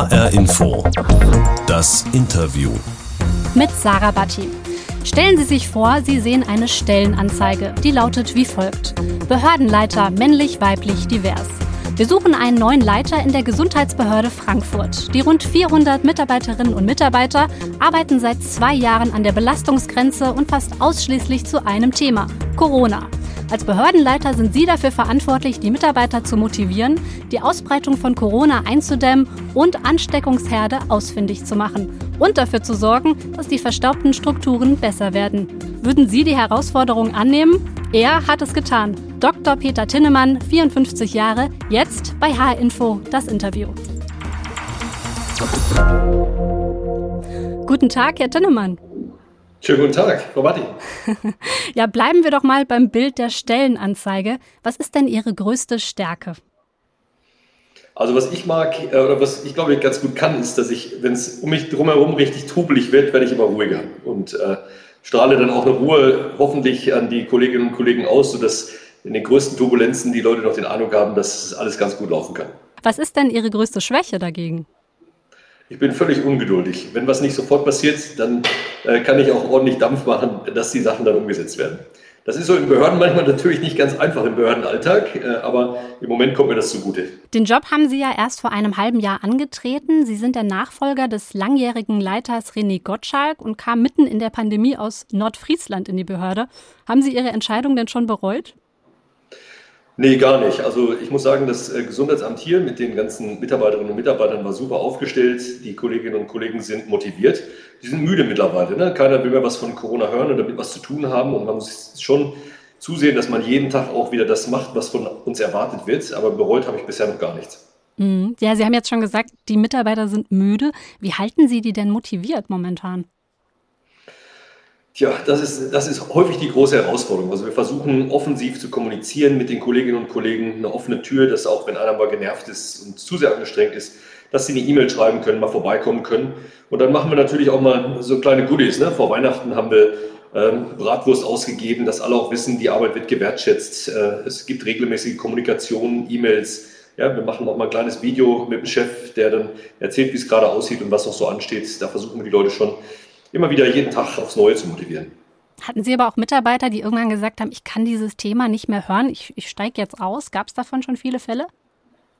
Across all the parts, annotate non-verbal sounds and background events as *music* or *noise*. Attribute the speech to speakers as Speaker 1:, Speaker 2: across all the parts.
Speaker 1: HR Info. Das Interview.
Speaker 2: Mit Sarah Batti. Stellen Sie sich vor, Sie sehen eine Stellenanzeige, die lautet wie folgt. Behördenleiter männlich, weiblich, divers. Wir suchen einen neuen Leiter in der Gesundheitsbehörde Frankfurt. Die rund 400 Mitarbeiterinnen und Mitarbeiter arbeiten seit zwei Jahren an der Belastungsgrenze und fast ausschließlich zu einem Thema, Corona. Als Behördenleiter sind Sie dafür verantwortlich, die Mitarbeiter zu motivieren, die Ausbreitung von Corona einzudämmen und Ansteckungsherde ausfindig zu machen und dafür zu sorgen, dass die verstaubten Strukturen besser werden. Würden Sie die Herausforderung annehmen? Er hat es getan. Dr. Peter Tinnemann, 54 Jahre, jetzt bei H-Info das Interview. Guten Tag, Herr Tinnemann.
Speaker 3: Schönen guten Tag, Frau Batti. *laughs*
Speaker 2: ja, bleiben wir doch mal beim Bild der Stellenanzeige. Was ist denn Ihre größte Stärke?
Speaker 3: Also was ich mag äh, oder was ich glaube ich ganz gut kann, ist, dass ich, wenn es um mich drumherum richtig trubelig wird, werde ich immer ruhiger und äh, strahle dann auch eine Ruhe hoffentlich an die Kolleginnen und Kollegen aus, sodass in den größten Turbulenzen die Leute noch den Eindruck haben, dass alles ganz gut laufen kann.
Speaker 2: Was ist denn Ihre größte Schwäche dagegen?
Speaker 3: Ich bin völlig ungeduldig. Wenn was nicht sofort passiert, dann äh, kann ich auch ordentlich Dampf machen, dass die Sachen dann umgesetzt werden. Das ist so in Behörden manchmal natürlich nicht ganz einfach im Behördenalltag, äh, aber im Moment kommt mir das zugute.
Speaker 2: Den Job haben Sie ja erst vor einem halben Jahr angetreten. Sie sind der Nachfolger des langjährigen Leiters René Gottschalk und kamen mitten in der Pandemie aus Nordfriesland in die Behörde. Haben Sie Ihre Entscheidung denn schon bereut?
Speaker 3: Nee, gar nicht. Also ich muss sagen, das äh, Gesundheitsamt hier mit den ganzen Mitarbeiterinnen und Mitarbeitern war super aufgestellt. Die Kolleginnen und Kollegen sind motiviert. Die sind müde mittlerweile. Ne? Keiner will mehr was von Corona hören und damit was zu tun haben. Und man muss schon zusehen, dass man jeden Tag auch wieder das macht, was von uns erwartet wird. Aber bereut habe ich bisher noch gar nichts.
Speaker 2: Mhm. Ja, Sie haben jetzt schon gesagt, die Mitarbeiter sind müde. Wie halten Sie die denn motiviert momentan?
Speaker 3: Tja, das ist, das ist häufig die große Herausforderung. Also wir versuchen offensiv zu kommunizieren mit den Kolleginnen und Kollegen, eine offene Tür, dass auch wenn einer mal genervt ist und zu sehr angestrengt ist, dass sie eine E-Mail schreiben können, mal vorbeikommen können. Und dann machen wir natürlich auch mal so kleine Goodies. Ne? Vor Weihnachten haben wir ähm, Bratwurst ausgegeben, dass alle auch wissen, die Arbeit wird gewertschätzt. Äh, es gibt regelmäßige Kommunikation, E-Mails. Ja, wir machen auch mal ein kleines Video mit dem Chef, der dann erzählt, wie es gerade aussieht und was noch so ansteht. Da versuchen wir die Leute schon immer wieder jeden Tag aufs Neue zu motivieren.
Speaker 2: Hatten Sie aber auch Mitarbeiter, die irgendwann gesagt haben, ich kann dieses Thema nicht mehr hören, ich, ich steige jetzt aus? Gab es davon schon viele Fälle?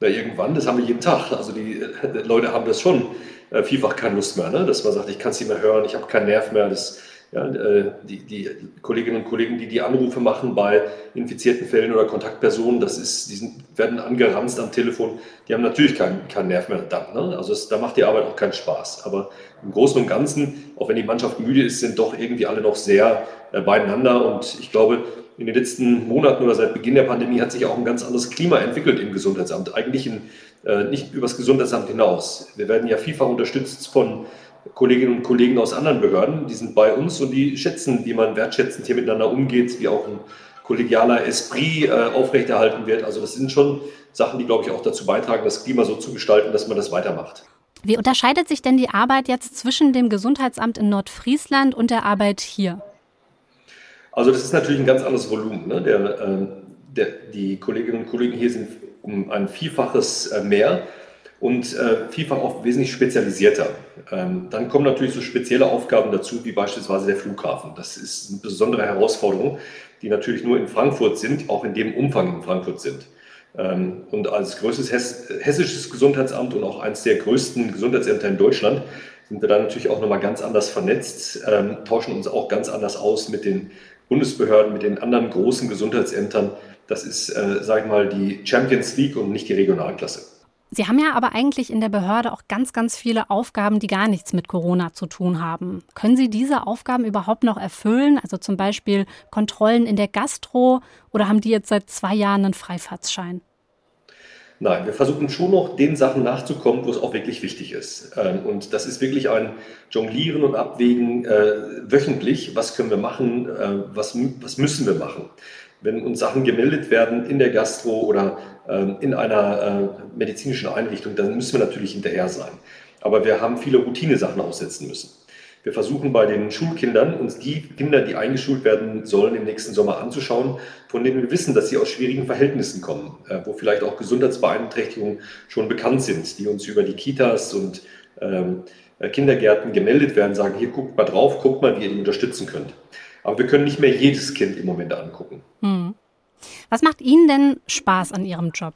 Speaker 3: Na, irgendwann, das haben wir jeden Tag. Also die, die äh, Leute haben das schon äh, vielfach keine Lust mehr, ne? dass man sagt, ich kann es nicht mehr hören, ich habe keinen Nerv mehr. Das, ja, äh, die, die, Kolleginnen und Kollegen, die die Anrufe machen bei infizierten Fällen oder Kontaktpersonen, das ist, die sind, werden angeranzt am Telefon, die haben natürlich keinen kein Nerv mehr dann. Ne? Also es, da macht die Arbeit auch keinen Spaß. Aber im Großen und Ganzen, auch wenn die Mannschaft müde ist, sind doch irgendwie alle noch sehr äh, beieinander. Und ich glaube, in den letzten Monaten oder seit Beginn der Pandemie hat sich auch ein ganz anderes Klima entwickelt im Gesundheitsamt. Eigentlich in, äh, nicht übers Gesundheitsamt hinaus. Wir werden ja vielfach unterstützt von Kolleginnen und Kollegen aus anderen Behörden, die sind bei uns und die schätzen, wie man wertschätzend hier miteinander umgeht, wie auch ein kollegialer Esprit äh, aufrechterhalten wird. Also das sind schon Sachen, die, glaube ich, auch dazu beitragen, das Klima so zu gestalten, dass man das weitermacht.
Speaker 2: Wie unterscheidet sich denn die Arbeit jetzt zwischen dem Gesundheitsamt in Nordfriesland und der Arbeit hier?
Speaker 3: Also das ist natürlich ein ganz anderes Volumen. Ne? Der, äh, der, die Kolleginnen und Kollegen hier sind um ein Vielfaches äh, mehr und äh, vielfach auch wesentlich spezialisierter. Ähm, dann kommen natürlich so spezielle Aufgaben dazu, wie beispielsweise der Flughafen. Das ist eine besondere Herausforderung, die natürlich nur in Frankfurt sind, auch in dem Umfang in Frankfurt sind. Ähm, und als größtes hessisches Gesundheitsamt und auch eines der größten Gesundheitsämter in Deutschland sind wir da natürlich auch nochmal ganz anders vernetzt, ähm, tauschen uns auch ganz anders aus mit den Bundesbehörden, mit den anderen großen Gesundheitsämtern. Das ist, äh, sage ich mal, die Champions League und nicht die Regionalklasse.
Speaker 2: Sie haben ja aber eigentlich in der Behörde auch ganz, ganz viele Aufgaben, die gar nichts mit Corona zu tun haben. Können Sie diese Aufgaben überhaupt noch erfüllen? Also zum Beispiel Kontrollen in der Gastro oder haben die jetzt seit zwei Jahren einen Freifahrtsschein?
Speaker 3: Nein, wir versuchen schon noch den Sachen nachzukommen, wo es auch wirklich wichtig ist. Ähm, und das ist wirklich ein Jonglieren und Abwägen äh, wöchentlich. Was können wir machen? Äh, was, was müssen wir machen? Wenn uns Sachen gemeldet werden in der Gastro oder ähm, in einer äh, medizinischen Einrichtung, dann müssen wir natürlich hinterher sein. Aber wir haben viele Routinesachen aussetzen müssen. Wir versuchen bei den Schulkindern uns die Kinder, die eingeschult werden sollen, im nächsten Sommer anzuschauen, von denen wir wissen, dass sie aus schwierigen Verhältnissen kommen, äh, wo vielleicht auch Gesundheitsbeeinträchtigungen schon bekannt sind, die uns über die Kitas und ähm, äh, Kindergärten gemeldet werden, sagen, hier guckt mal drauf, guckt mal, wie ihr die unterstützen könnt. Aber wir können nicht mehr jedes Kind im Moment angucken. Hm.
Speaker 2: Was macht Ihnen denn Spaß an Ihrem Job?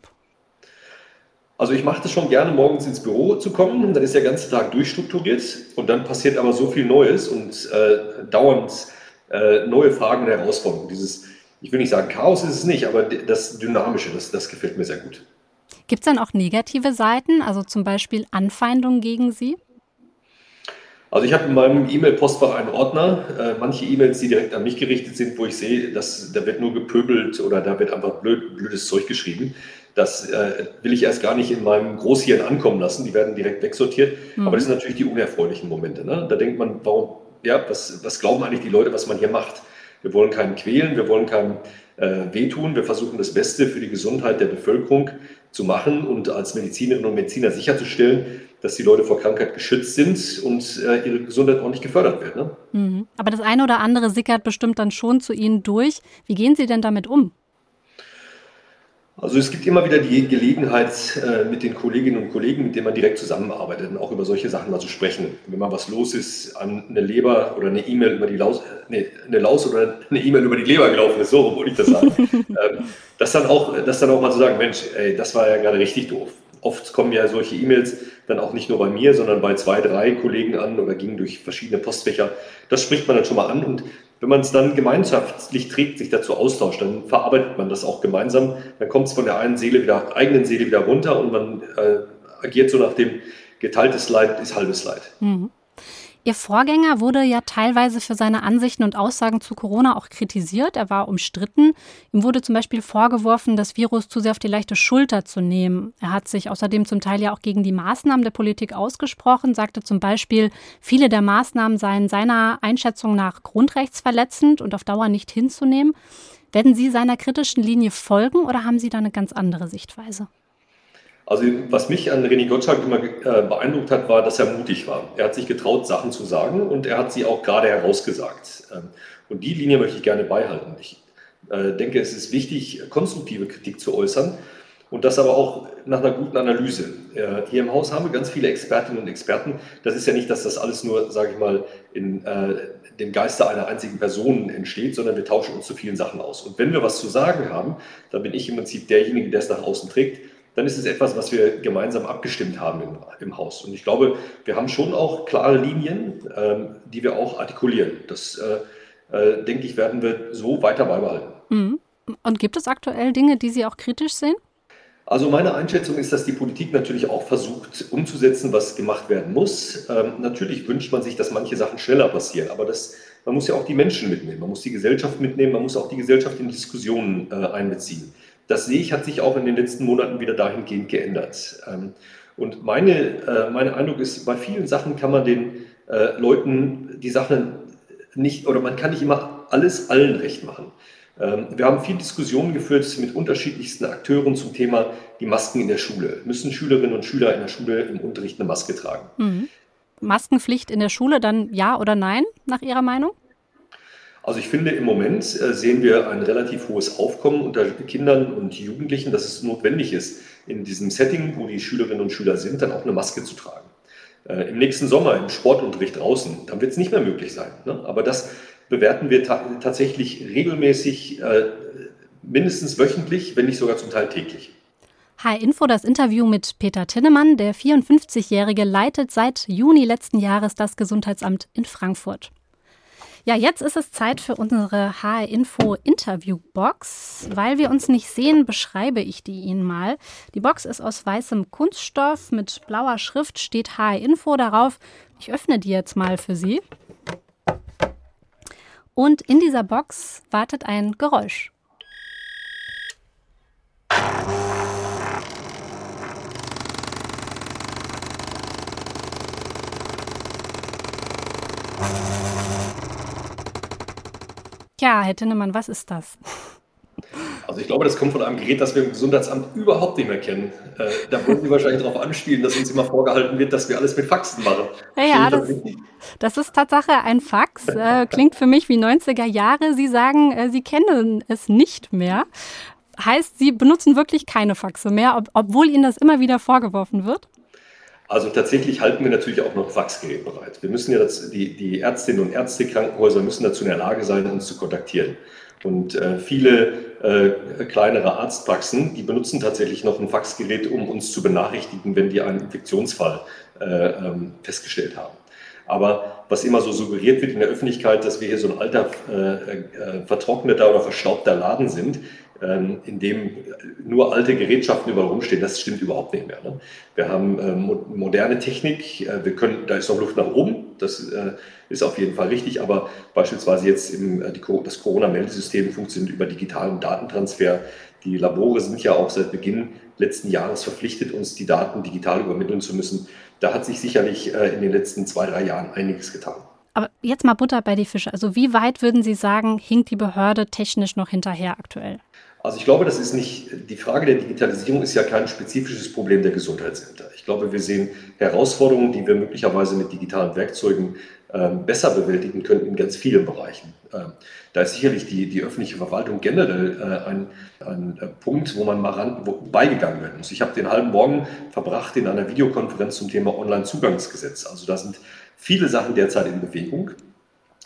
Speaker 3: Also ich mache das schon gerne, morgens ins Büro zu kommen. Dann ist der ganze Tag durchstrukturiert und dann passiert aber so viel Neues und äh, dauernd äh, neue Fragen und Herausforderungen. Dieses, ich will nicht sagen Chaos ist es nicht, aber das Dynamische, das, das gefällt mir sehr gut.
Speaker 2: Gibt es dann auch negative Seiten, also zum Beispiel Anfeindungen gegen Sie?
Speaker 3: Also ich habe in meinem E-Mail-Postfach einen Ordner, äh, manche E-Mails, die direkt an mich gerichtet sind, wo ich sehe, dass da wird nur gepöbelt oder da wird einfach blöd, blödes Zeug geschrieben. Das äh, will ich erst gar nicht in meinem Großhirn ankommen lassen. Die werden direkt wegsortiert. Mhm. Aber das sind natürlich die unerfreulichen Momente. Ne? Da denkt man, warum, ja, was, was glauben eigentlich die Leute, was man hier macht? Wir wollen keinen quälen, wir wollen keinen äh, wehtun. Wir versuchen das Beste für die Gesundheit der Bevölkerung zu machen und als Medizinerinnen und Mediziner sicherzustellen, dass die Leute vor Krankheit geschützt sind und äh, ihre Gesundheit auch nicht gefördert wird. Ne?
Speaker 2: Mhm. Aber das eine oder andere sickert bestimmt dann schon zu Ihnen durch. Wie gehen Sie denn damit um?
Speaker 3: Also es gibt immer wieder die Gelegenheit, äh, mit den Kolleginnen und Kollegen, mit denen man direkt zusammenarbeitet, auch über solche Sachen mal zu sprechen. Wenn mal was los ist, eine Leber oder eine E-Mail über die Laus, nee, eine Laus oder eine E-Mail über die Leber gelaufen ist, so wollte ich das sagen. *laughs* Ähm, das dann auch, das dann auch mal zu sagen, Mensch, ey, das war ja gerade richtig doof. Oft kommen ja solche E-Mails dann auch nicht nur bei mir, sondern bei zwei, drei Kollegen an oder gingen durch verschiedene Postfächer. Das spricht man dann schon mal an und wenn man es dann gemeinschaftlich trägt, sich dazu austauscht, dann verarbeitet man das auch gemeinsam. Dann kommt es von der einen Seele wieder, eigenen Seele wieder runter und man äh, agiert so nach dem geteiltes Leid ist halbes Leid. Mhm.
Speaker 2: Ihr Vorgänger wurde ja teilweise für seine Ansichten und Aussagen zu Corona auch kritisiert. Er war umstritten. Ihm wurde zum Beispiel vorgeworfen, das Virus zu sehr auf die leichte Schulter zu nehmen. Er hat sich außerdem zum Teil ja auch gegen die Maßnahmen der Politik ausgesprochen, sagte zum Beispiel, viele der Maßnahmen seien seiner Einschätzung nach grundrechtsverletzend und auf Dauer nicht hinzunehmen. Werden Sie seiner kritischen Linie folgen oder haben Sie da eine ganz andere Sichtweise?
Speaker 3: Also was mich an René Gottschalk immer äh, beeindruckt hat, war, dass er mutig war. Er hat sich getraut, Sachen zu sagen und er hat sie auch gerade herausgesagt. Ähm, und die Linie möchte ich gerne beibehalten. Ich äh, denke, es ist wichtig, konstruktive Kritik zu äußern und das aber auch nach einer guten Analyse. Äh, hier im Haus haben wir ganz viele Expertinnen und Experten. Das ist ja nicht, dass das alles nur, sage ich mal, in dem Geiste einer einzigen Person entsteht, sondern wir tauschen uns zu vielen Sachen aus. Und wenn wir was zu sagen haben, dann bin ich im Prinzip derjenige, der es nach außen trägt dann ist es etwas, was wir gemeinsam abgestimmt haben im, im Haus. Und ich glaube, wir haben schon auch klare Linien, ähm, die wir auch artikulieren. Das, äh, äh, denke ich, werden wir so weiter beibehalten.
Speaker 2: Mhm. Und gibt es aktuell Dinge, die Sie auch kritisch sehen?
Speaker 3: Also meine Einschätzung ist, dass die Politik natürlich auch versucht umzusetzen, was gemacht werden muss. Ähm, natürlich wünscht man sich, dass manche Sachen schneller passieren, aber das, man muss ja auch die Menschen mitnehmen, man muss die Gesellschaft mitnehmen, man muss auch die Gesellschaft in Diskussionen äh, einbeziehen das sehe ich, hat sich auch in den letzten Monaten wieder dahingehend geändert. Ähm, und meine, äh, mein Eindruck ist, bei vielen Sachen kann man den äh, Leuten die Sachen nicht, oder man kann nicht immer alles allen recht machen. Ähm, wir haben viel Diskussionen geführt mit unterschiedlichsten Akteuren zum Thema die Masken in der Schule. Müssen Schülerinnen und Schüler in der Schule im Unterricht eine Maske tragen? Mhm.
Speaker 2: Maskenpflicht in der Schule dann ja oder nein, nach Ihrer Meinung?
Speaker 3: Also ich finde, im Moment äh, sehen wir ein relativ hohes Aufkommen unter Kindern und Jugendlichen, dass es notwendig ist, in diesem Setting, wo die Schülerinnen und Schüler sind, dann auch eine Maske zu tragen. Äh, Im nächsten Sommer im Sportunterricht draußen, dann wird es nicht mehr möglich sein. Ne? Aber das bewerten wir ta tatsächlich regelmäßig, äh, mindestens wöchentlich, wenn nicht sogar zum Teil täglich.
Speaker 2: Hi Info, das Interview mit Peter Tinnemann. Der 54-Jährige leitet seit Juni letzten Jahres das Gesundheitsamt in Frankfurt. Ja, jetzt ist es Zeit für unsere HR Info Interview Box. Weil wir uns nicht sehen, beschreibe ich die Ihnen mal. Die Box ist aus weißem Kunststoff mit blauer Schrift steht HR Info darauf. Ich öffne die jetzt mal für Sie. Und in dieser Box wartet ein Geräusch. Ja, Herr Tinnemann, was ist das?
Speaker 3: Also ich glaube, das kommt von einem Gerät, das wir im Gesundheitsamt überhaupt nicht mehr kennen. Äh, da wollen Sie wahrscheinlich darauf anspielen, dass uns immer vorgehalten wird, dass wir alles mit Faxen machen.
Speaker 2: Ja, ja das, das, ist Tatsache ein Fax. Äh, klingt für mich wie 90er Jahre. Sie sagen, äh, Sie kennen es nicht mehr. Heißt, Sie benutzen wirklich keine Faxe mehr, ob, obwohl Ihnen das immer wieder vorgeworfen wird?
Speaker 3: Also tatsächlich halten wir natürlich auch noch Faxgeräte bereit. Wir müssen ja, das, die, die Ärztinnen und Ärzte, Krankenhäuser müssen dazu in der Lage sein, uns zu kontaktieren. Und äh, viele äh, kleinere Arztpraxen, die benutzen tatsächlich noch ein Faxgerät, um uns zu benachrichtigen, wenn die einen Infektionsfall äh, ähm, festgestellt haben. Aber was immer so suggeriert wird in der Öffentlichkeit, dass wir hier so ein alter, äh, äh, vertrockneter oder verstaubter Laden sind, ähm, in dem nur alte Gerätschaften überall rumstehen, das stimmt überhaupt nicht mehr. Ne? Wir haben ähm, moderne Technik, äh, wir können, da ist noch Luft nach oben, das äh, ist auf jeden Fall richtig, aber beispielsweise jetzt im, äh, die, das Corona-Meldesystem funktioniert über digitalen Datentransfer. Die Labore sind ja auch seit Beginn letzten Jahres verpflichtet, uns die Daten digital übermitteln zu müssen. Da hat sich sicherlich in den letzten zwei, drei Jahren einiges getan.
Speaker 2: Aber jetzt mal Butter bei die Fische. Also wie weit würden Sie sagen, hinkt die Behörde technisch noch hinterher aktuell?
Speaker 3: Also ich glaube, das ist nicht, die Frage der Digitalisierung ist ja kein spezifisches Problem der Gesundheitsämter. Ich glaube, wir sehen Herausforderungen, die wir möglicherweise mit digitalen Werkzeugen ähm, besser bewältigen können in ganz vielen Bereichen. Ähm, da ist sicherlich die, die öffentliche Verwaltung generell äh, ein, ein äh, Punkt, wo man mal ran, wo beigegangen werden muss. Ich habe den halben Morgen verbracht in einer Videokonferenz zum Thema Online-Zugangsgesetz. Also da sind viele Sachen derzeit in Bewegung.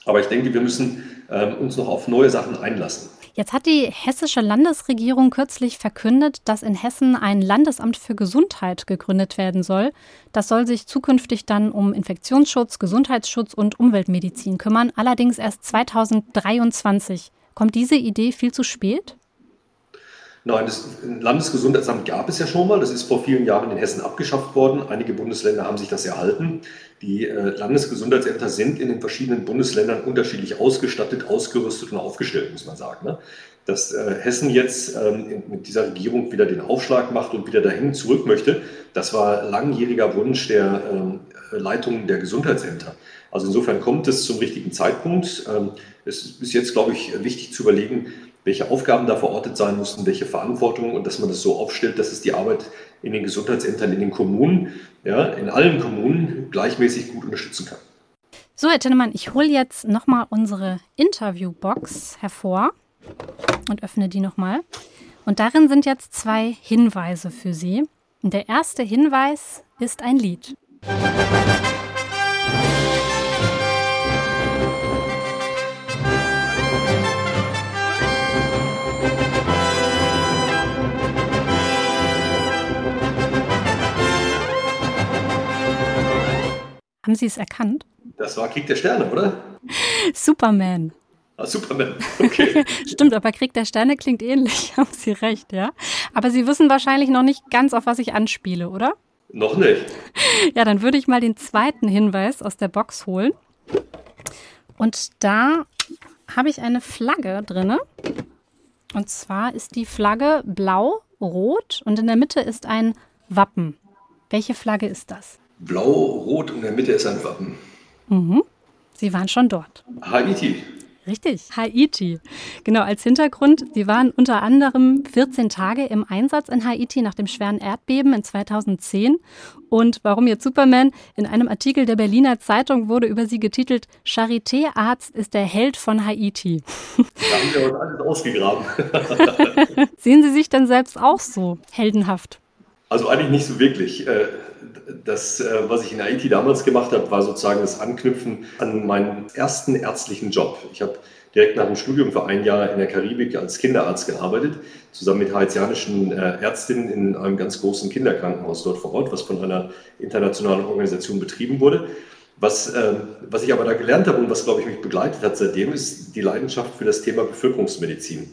Speaker 3: Aber ich denke, wir müssen ähm, uns noch auf neue Sachen einlassen.
Speaker 2: Jetzt hat die hessische Landesregierung kürzlich verkündet, dass in Hessen ein Landesamt für Gesundheit gegründet werden soll. Das soll sich zukünftig dann um Infektionsschutz, Gesundheitsschutz und Umweltmedizin kümmern, allerdings erst 2023. Kommt diese Idee viel zu spät?
Speaker 3: Nein, das Landesgesundheitsamt gab es ja schon mal. Das ist vor vielen Jahren in Hessen abgeschafft worden. Einige Bundesländer haben sich das erhalten. Die äh, Landesgesundheitsämter sind in den verschiedenen Bundesländern unterschiedlich ausgestattet, ausgerüstet und aufgestellt, muss man sagen. Ne? Dass äh, Hessen jetzt ähm, mit dieser Regierung wieder den Aufschlag macht und wieder dahin zurück möchte, das war langjähriger Wunsch der ähm, Leitung der Gesundheitsämter. Also insofern kommt es zum richtigen Zeitpunkt. Ähm, es ist jetzt, glaube ich, wichtig zu überlegen, welche Aufgaben da verortet sein müssen, welche Verantwortung und dass man das so aufstellt, dass es die Arbeit in den Gesundheitsämtern, in den Kommunen, ja, in allen Kommunen gleichmäßig gut unterstützen kann.
Speaker 2: So, Herr Tinnemann, ich hole jetzt nochmal unsere Interviewbox hervor und öffne die nochmal. Und darin sind jetzt zwei Hinweise für Sie. Der erste Hinweis ist ein Lied. Musik Haben Sie es erkannt?
Speaker 3: Das war Krieg der Sterne, oder?
Speaker 2: Superman.
Speaker 3: Ah, Superman, okay. *laughs*
Speaker 2: Stimmt, aber Krieg der Sterne klingt ähnlich, *laughs* haben Sie recht, ja. Aber Sie wissen wahrscheinlich noch nicht ganz, auf was ich anspiele, oder?
Speaker 3: Noch nicht. *laughs*
Speaker 2: Ja, dann würde ich mal den zweiten Hinweis aus der Box holen. Und da habe ich eine Flagge drin. Und zwar ist die Flagge blau-rot und in der Mitte ist ein Wappen. Welche Flagge ist das?
Speaker 3: Blau, Rot und in der Mitte ist ein Wappen.
Speaker 2: Mhm. Sie waren schon dort.
Speaker 3: Haiti.
Speaker 2: Richtig, Haiti. Genau, als Hintergrund, Sie waren unter anderem 14 Tage im Einsatz in Haiti nach dem schweren Erdbeben in 2010. Und warum jetzt Superman? In einem Artikel der Berliner Zeitung wurde über Sie getitelt, Charité-Arzt ist der Held von Haiti.
Speaker 3: Da haben wir uns alles ausgegraben. *laughs*
Speaker 2: Sehen Sie sich denn selbst auch so heldenhaft?
Speaker 3: Also eigentlich nicht so wirklich. Das, äh, was ich in Haiti damals gemacht habe, war sozusagen das Anknüpfen an meinen ersten ärztlichen Job. Ich habe direkt nach dem Studium für ein Jahr in der Karibik als Kinderarzt gearbeitet, zusammen mit haitianischen äh, Ärztinnen in einem ganz großen Kinderkrankenhaus dort vor Ort, was von einer internationalen Organisation betrieben wurde. Was, ähm, was ich aber da gelernt habe und was, glaube ich, mich begleitet hat seitdem, ist die Leidenschaft für das Thema Bevölkerungsmedizin,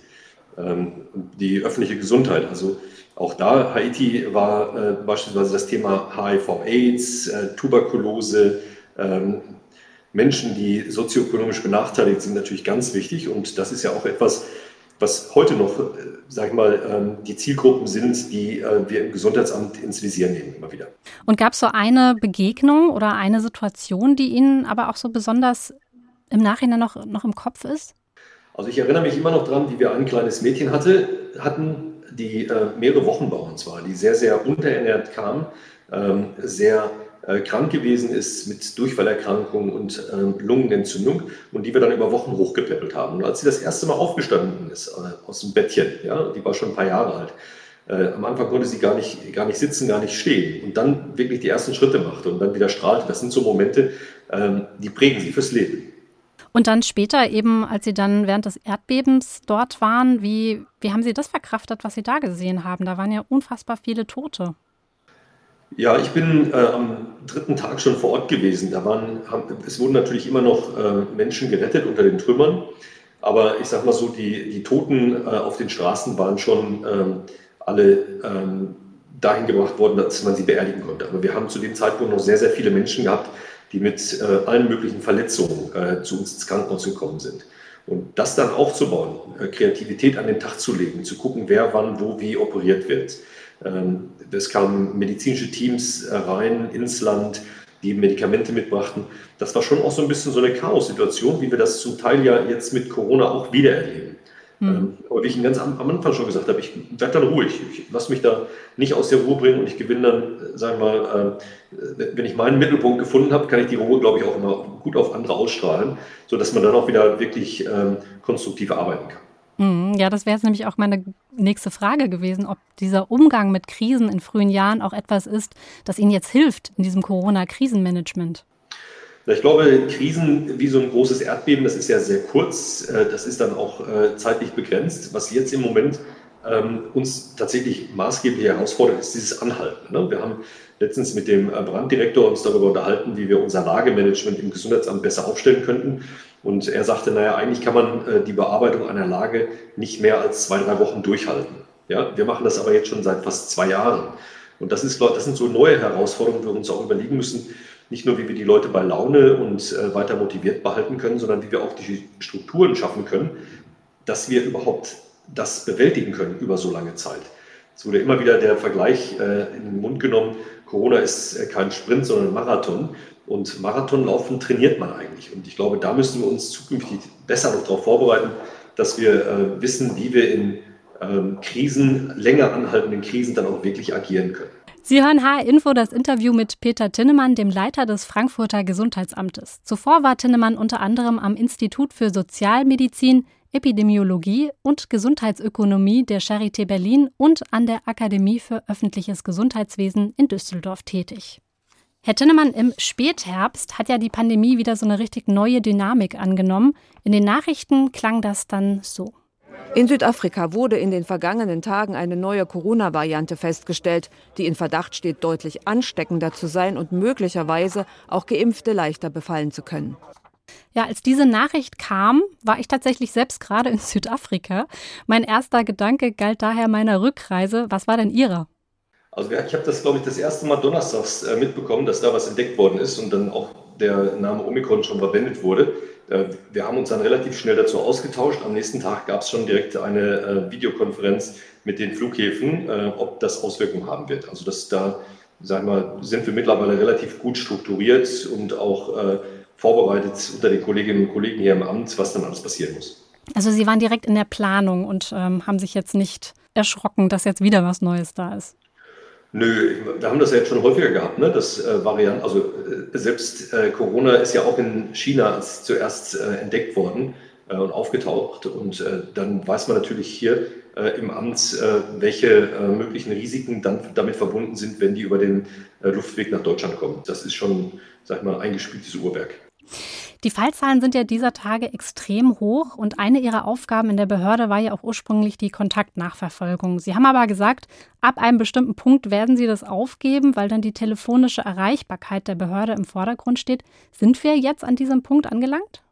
Speaker 3: ähm, die öffentliche Gesundheit. Also auch da, Haiti war äh, beispielsweise das Thema HIV-Aids, äh, Tuberkulose, ähm, Menschen, die sozioökonomisch benachteiligt sind, natürlich ganz wichtig. Und das ist ja auch etwas, was heute noch, äh, sag ich mal, ähm, die Zielgruppen sind, die äh, wir im Gesundheitsamt ins Visier nehmen, immer wieder.
Speaker 2: Und gab es so eine Begegnung oder eine Situation, die Ihnen aber auch so besonders im Nachhinein noch, noch im Kopf ist?
Speaker 3: Also ich erinnere mich immer noch dran, wie wir ein kleines Mädchen hatte, hatten, die äh, mehrere Wochen bei uns war, die sehr, sehr unterernährt kam, ähm, sehr äh, krank gewesen ist mit Durchfallerkrankungen und ähm, Lungenentzündung und die wir dann über Wochen hochgepäppelt haben. Und als sie das erste Mal aufgestanden ist äh, aus dem Bettchen, ja, die war schon ein paar Jahre alt, äh, am Anfang konnte sie gar nicht, gar nicht sitzen, gar nicht stehen und dann wirklich die ersten Schritte machte und dann wieder strahlte. Das sind so Momente, ähm, die prägen sie fürs Leben.
Speaker 2: Und dann später eben, als Sie dann während des Erdbebens dort waren, wie, wie haben Sie das verkraftet, was Sie da gesehen haben? Da waren ja unfassbar viele Tote.
Speaker 3: Ja, ich bin äh, am dritten Tag schon vor Ort gewesen. Da waren, haben, es wurden natürlich immer noch äh, Menschen gerettet unter den Trümmern. Aber ich sag mal so, die, die Toten äh, auf den Straßen waren schon ähm, alle ähm, dahin gebracht worden, dass man sie beerdigen konnte. Aber wir haben zu dem Zeitpunkt noch sehr, sehr viele Menschen gehabt, die mit äh, allen möglichen Verletzungen äh, zu uns ins Krankenhaus gekommen sind. Und das dann aufzubauen, äh, Kreativität an den Tag zu legen, zu gucken, wer wann, wo, wie operiert wird. Ähm, es kamen medizinische Teams äh, rein ins Land, die Medikamente mitbrachten. Das war schon auch so ein bisschen so eine Chaos-Situation, wie wir das zum Teil ja jetzt mit Corona auch wieder erleben. Mhm. Aber wie ich Ihnen ganz am, am, Anfang schon gesagt habe, ich werde dann ruhig. Ich lasse mich da nicht aus der Ruhe bringen und ich gewinne dann, äh, sagen wir mal, äh, wenn ich meinen Mittelpunkt gefunden habe, kann ich die Ruhe, glaube ich, auch immer gut auf andere ausstrahlen, sodass man dann auch wieder wirklich ähm, konstruktiv arbeiten kann.
Speaker 2: Mhm. Ja, das wäre jetzt nämlich auch meine nächste Frage gewesen, ob dieser Umgang mit Krisen in frühen Jahren auch etwas ist, das Ihnen jetzt hilft in diesem Corona-Krisenmanagement.
Speaker 3: Ich glaube, Krisen wie so ein großes Erdbeben, das ist ja sehr kurz, äh, das ist dann auch äh, zeitlich begrenzt. Was jetzt im Moment ähm, uns tatsächlich maßgeblich herausfordert, ist dieses Anhalten. Ne? Wir haben letztens mit dem äh, Branddirektor uns darüber unterhalten, wie wir unser Lagemanagement im Gesundheitsamt besser aufstellen könnten. Und er sagte, naja, eigentlich kann man die Bearbeitung einer Lage nicht mehr als zwei, drei Wochen durchhalten. Ja, wir machen das aber jetzt schon seit fast zwei Jahren. Und das, ist, das sind so neue Herausforderungen, die wir uns auch überlegen müssen, nicht nur, wie wir die Leute bei Laune und äh, weiter motiviert behalten können, sondern wie wir auch die Strukturen schaffen können, dass wir überhaupt das bewältigen können über so lange Zeit. Es wurde immer wieder der Vergleich äh, in den Mund genommen, Corona ist äh, kein Sprint, sondern ein Marathon. Und Marathonlaufen trainiert man eigentlich. Und ich glaube, da müssen wir uns zukünftig besser noch darauf vorbereiten, dass wir äh, wissen, wie wir in ähm, Krisen, länger anhaltenden Krisen dann auch wirklich agieren können.
Speaker 2: Sie hören HR Info das Interview mit Peter Tinnemann, dem Leiter des Frankfurter Gesundheitsamtes. Zuvor war Tinnemann unter anderem am Institut für Sozialmedizin, Epidemiologie und Gesundheitsökonomie der Charité Berlin und an der Akademie für öffentliches Gesundheitswesen in Düsseldorf tätig. Herr Tinnemann, im Spätherbst hat ja die Pandemie wieder so eine richtig neue Dynamik angenommen. In den Nachrichten klang das dann so.
Speaker 4: In Südafrika wurde in den vergangenen Tagen eine neue Corona-Variante festgestellt, die in Verdacht steht, deutlich ansteckender zu sein und möglicherweise auch Geimpfte leichter befallen zu können.
Speaker 2: Ja, als diese Nachricht kam, war ich tatsächlich selbst gerade in Südafrika. Mein erster Gedanke galt daher meiner Rückreise. Was war denn Ihrer?
Speaker 3: Also ich habe das, glaube ich, das erste Mal donnerstags äh, mitbekommen, dass da was entdeckt worden ist und dann auch der Name Omikron schon verwendet wurde. Äh, wir haben uns dann relativ schnell dazu ausgetauscht. Am nächsten Tag gab es schon direkt eine äh, Videokonferenz mit den Flughäfen, äh, ob das Auswirkungen haben wird. Also das da, sagen wir, sind wir mittlerweile relativ gut strukturiert und auch vorbereitet unter den Kolleginnen und Kollegen hier im Amt, was dann alles passieren muss.
Speaker 2: Also Sie waren direkt in der Planung und ähm, haben sich jetzt nicht erschrocken, dass jetzt wieder was Neues da ist.
Speaker 3: Nö, wir haben das ja jetzt schon häufiger gehabt, ne? Das äh, Variant, also äh, selbst äh, Corona ist ja auch in China zuerst äh, entdeckt worden äh, und aufgetaucht. Und äh, dann weiß man natürlich hier im Amt, welche möglichen Risiken dann damit verbunden sind, wenn die über den Luftweg nach Deutschland kommen. Das ist schon, sag ich mal, eingespieltes Uhrwerk.
Speaker 2: Die Fallzahlen sind ja dieser Tage extrem hoch und eine ihrer Aufgaben in der Behörde war ja auch ursprünglich die Kontaktnachverfolgung. Sie haben aber gesagt, ab einem bestimmten Punkt werden Sie das aufgeben, weil dann die telefonische Erreichbarkeit der Behörde im Vordergrund steht. Sind wir jetzt an diesem Punkt angelangt?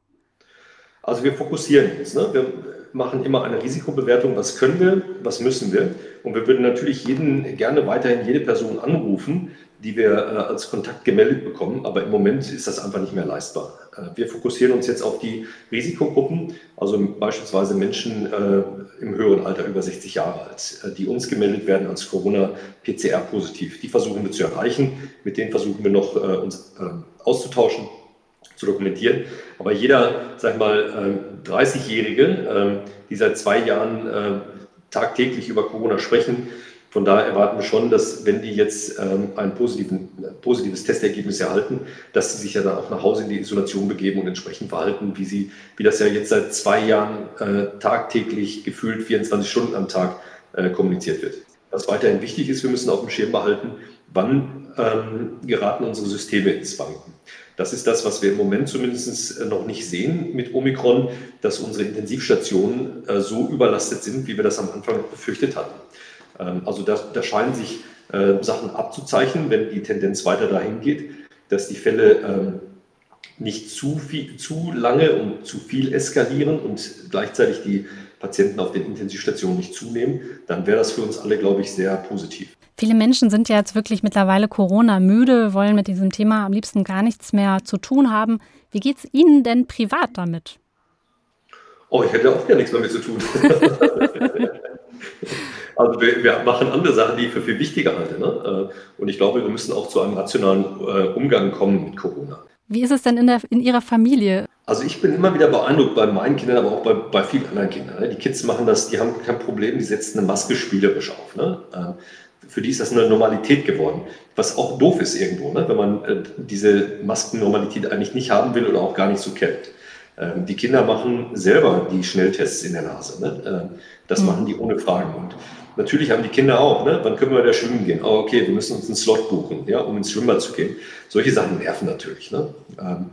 Speaker 3: Also wir fokussieren uns. Ne? Wir machen immer eine Risikobewertung, was können wir, was müssen wir. Und wir würden natürlich jeden gerne weiterhin jede Person anrufen, die wir äh, als Kontakt gemeldet bekommen. Aber im Moment ist das einfach nicht mehr leistbar. Äh, wir fokussieren uns jetzt auf die Risikogruppen, also beispielsweise Menschen äh, im höheren Alter über 60 Jahre alt, äh, die uns gemeldet werden als Corona-PCR-positiv. Die versuchen wir zu erreichen. Mit denen versuchen wir noch uns auszutauschen zu dokumentieren. Aber jeder, sag ich mal, 30-Jährige, ähm, die seit zwei Jahren tagtäglich über Corona sprechen, von daher erwarten wir schon, dass wenn die jetzt ähm, ein positives Testergebnis erhalten, dass sie sich ja dann auch nach Hause in die Isolation begeben und entsprechend verhalten, wie sie, wie das ja jetzt seit zwei Jahren äh, tagtäglich gefühlt 24 Stunden am Tag äh, kommuniziert wird. Was weiterhin wichtig ist, wir müssen auf dem Schirm behalten, wann ähm, geraten unsere Systeme ins Wanken. Das ist das, was wir im Moment zumindest äh, noch nicht sehen mit Omikron, dass unsere Intensivstationen äh, so überlastet sind, wie wir das am Anfang befürchtet hatten. Ähm, also da, da scheinen sich äh, Sachen abzuzeichnen, wenn die Tendenz weiter dahin geht, dass die Fälle ähm, nicht zu, viel, zu lange und zu viel eskalieren und gleichzeitig die Patienten auf den Intensivstationen nicht zunehmen, dann wäre das für uns alle, glaube ich, sehr positiv.
Speaker 2: Viele Menschen sind ja jetzt wirklich mittlerweile Corona-müde, wollen mit diesem Thema am liebsten gar nichts mehr zu tun haben. Wie geht es Ihnen denn privat damit?
Speaker 3: Oh, ich hätte auch gar nichts mehr mit zu tun. *laughs* Also wir, wir, machen andere Sachen, die ich für viel wichtiger halte. Ne? Äh, und ich glaube, wir müssen auch zu einem rationalen äh, Umgang kommen mit Corona.
Speaker 2: Wie ist es denn in, der, in Ihrer Familie?
Speaker 3: Also ich bin immer wieder beeindruckt bei meinen Kindern, aber auch bei, bei vielen anderen Kindern. Ne? Die Kids machen das, die haben kein Problem, die setzen eine Maske spielerisch auf. Ne? Äh, für die ist das eine Normalität geworden, was auch doof ist irgendwo, ne? wenn man diese Maskennormalität eigentlich nicht haben will oder auch gar nicht so kennt. Ähm, die Kinder machen selber die Schnelltests in der Nase. Ähm, das mhm. machen die ohne Fragen. Natürlich haben die Kinder auch, ne? wann können wir da schwimmen gehen? Oh, okay, wir müssen uns einen Slot buchen, ja, um ins Schwimmbad zu gehen. Solche Sachen nerven natürlich. Ne? Ähm,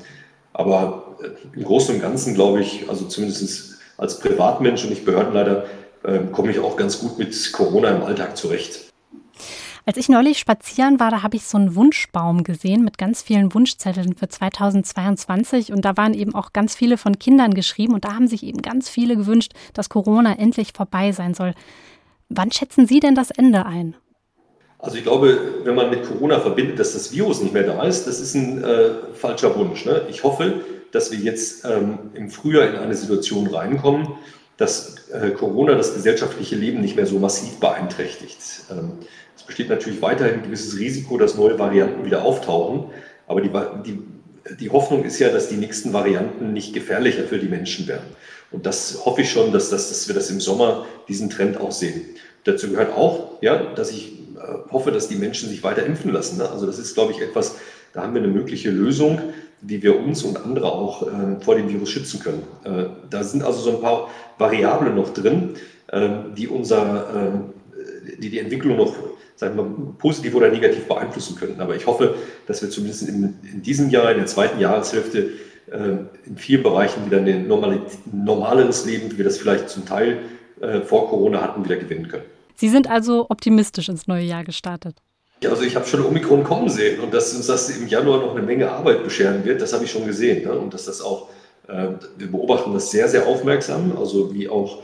Speaker 3: aber äh, im Großen und Ganzen glaube ich, also zumindest als Privatmensch und nicht Behördenleiter, äh, komme ich auch ganz gut mit Corona im Alltag zurecht.
Speaker 2: Als ich neulich spazieren war, da habe ich so einen Wunschbaum gesehen mit ganz vielen Wunschzetteln für 2022 und da waren eben auch ganz viele von Kindern geschrieben und da haben sich eben ganz viele gewünscht, dass Corona endlich vorbei sein soll. Wann schätzen Sie denn das Ende ein?
Speaker 3: Also ich glaube, wenn man mit Corona verbindet, dass das Virus nicht mehr da ist, das ist ein äh, falscher Wunsch. Ne? Ich hoffe, dass wir jetzt ähm, im Frühjahr in eine Situation reinkommen, dass äh, Corona das gesellschaftliche Leben nicht mehr so massiv beeinträchtigt. Ähm, es besteht natürlich weiterhin ein gewisses Risiko, dass neue Varianten wieder auftauchen, aber die, die, die Hoffnung ist ja, dass die nächsten Varianten nicht gefährlicher für die Menschen werden. Und das hoffe ich schon, dass, das, dass wir das im Sommer diesen Trend auch sehen. Dazu gehört auch, ja, dass ich äh, hoffe, dass die Menschen sich weiter impfen lassen. Ne? Also das ist, glaube ich, etwas, da haben wir eine mögliche Lösung, wie wir uns und andere auch äh, vor dem Virus schützen können. Äh, da sind also so ein paar Variablen noch drin, äh, die unser, äh, die die Entwicklung noch sagen wir, positiv oder negativ beeinflussen könnten. Aber ich hoffe, dass wir zumindest in, in diesem Jahr, in der zweiten Jahreshälfte, in vielen Bereichen wieder ein normaleres Leben, wie wir das vielleicht zum Teil äh, vor Corona hatten, wieder gewinnen können.
Speaker 2: Sie sind also optimistisch ins neue Jahr gestartet.
Speaker 3: Also ich habe schon Omikron kommen sehen und dass uns das im Januar noch eine Menge Arbeit bescheren wird, das habe ich schon gesehen. Ne? Und dass das auch, äh, wir beobachten das sehr, sehr aufmerksam, also wie auch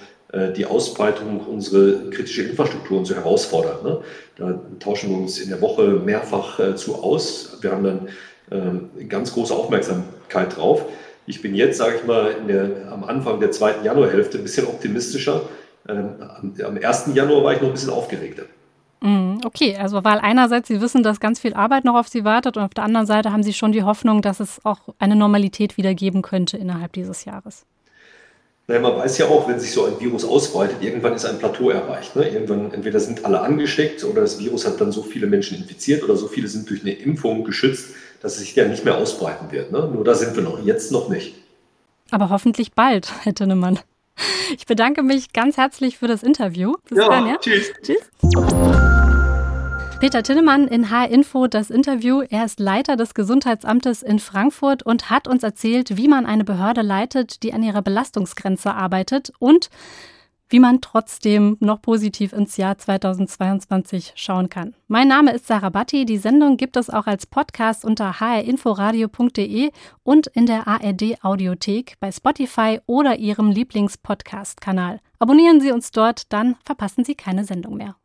Speaker 3: die Ausbreitung unserer kritischen Infrastrukturen so herausfordert. Ne? Da tauschen wir uns in der Woche mehrfach zu aus. Wir haben dann ähm, ganz große Aufmerksamkeit drauf. Ich bin jetzt, sage ich mal, der, am Anfang der zweiten Januarhälfte ein bisschen optimistischer. Ähm, am, am 1. Januar war ich noch ein bisschen aufgeregter.
Speaker 2: Mm, okay, also weil einerseits Sie wissen, dass ganz viel Arbeit noch auf Sie wartet und auf der anderen Seite haben Sie schon die Hoffnung, dass es auch eine Normalität wieder geben könnte innerhalb dieses Jahres.
Speaker 3: Naja, man weiß ja auch, wenn sich so ein Virus ausbreitet, irgendwann ist ein Plateau erreicht. Ne? Irgendwann, entweder sind alle angesteckt oder das Virus hat dann so viele Menschen infiziert oder so viele sind durch eine Impfung geschützt, dass es sich ja nicht mehr ausbreiten wird. Ne? Nur da sind wir noch, jetzt noch nicht.
Speaker 2: Aber hoffentlich bald, *laughs* Herr Tinnemann. Ich bedanke mich ganz herzlich für das Interview.
Speaker 3: Bis ja, dann, ja? Tschüss. Tschüss.
Speaker 2: Peter Tinnemann in H-Info das Interview. Er ist Leiter des Gesundheitsamtes in Frankfurt und hat uns erzählt, wie man eine Behörde leitet, die an ihrer Belastungsgrenze arbeitet und wie man trotzdem noch positiv ins Jahr 2022 schauen kann. Mein Name ist Sarah Batti. Die Sendung gibt es auch als Podcast unter hrinforadio.de und in der ARD Audiothek bei Spotify oder Ihrem Lieblingspodcast-Kanal. Abonnieren Sie uns dort, dann verpassen Sie keine Sendung mehr.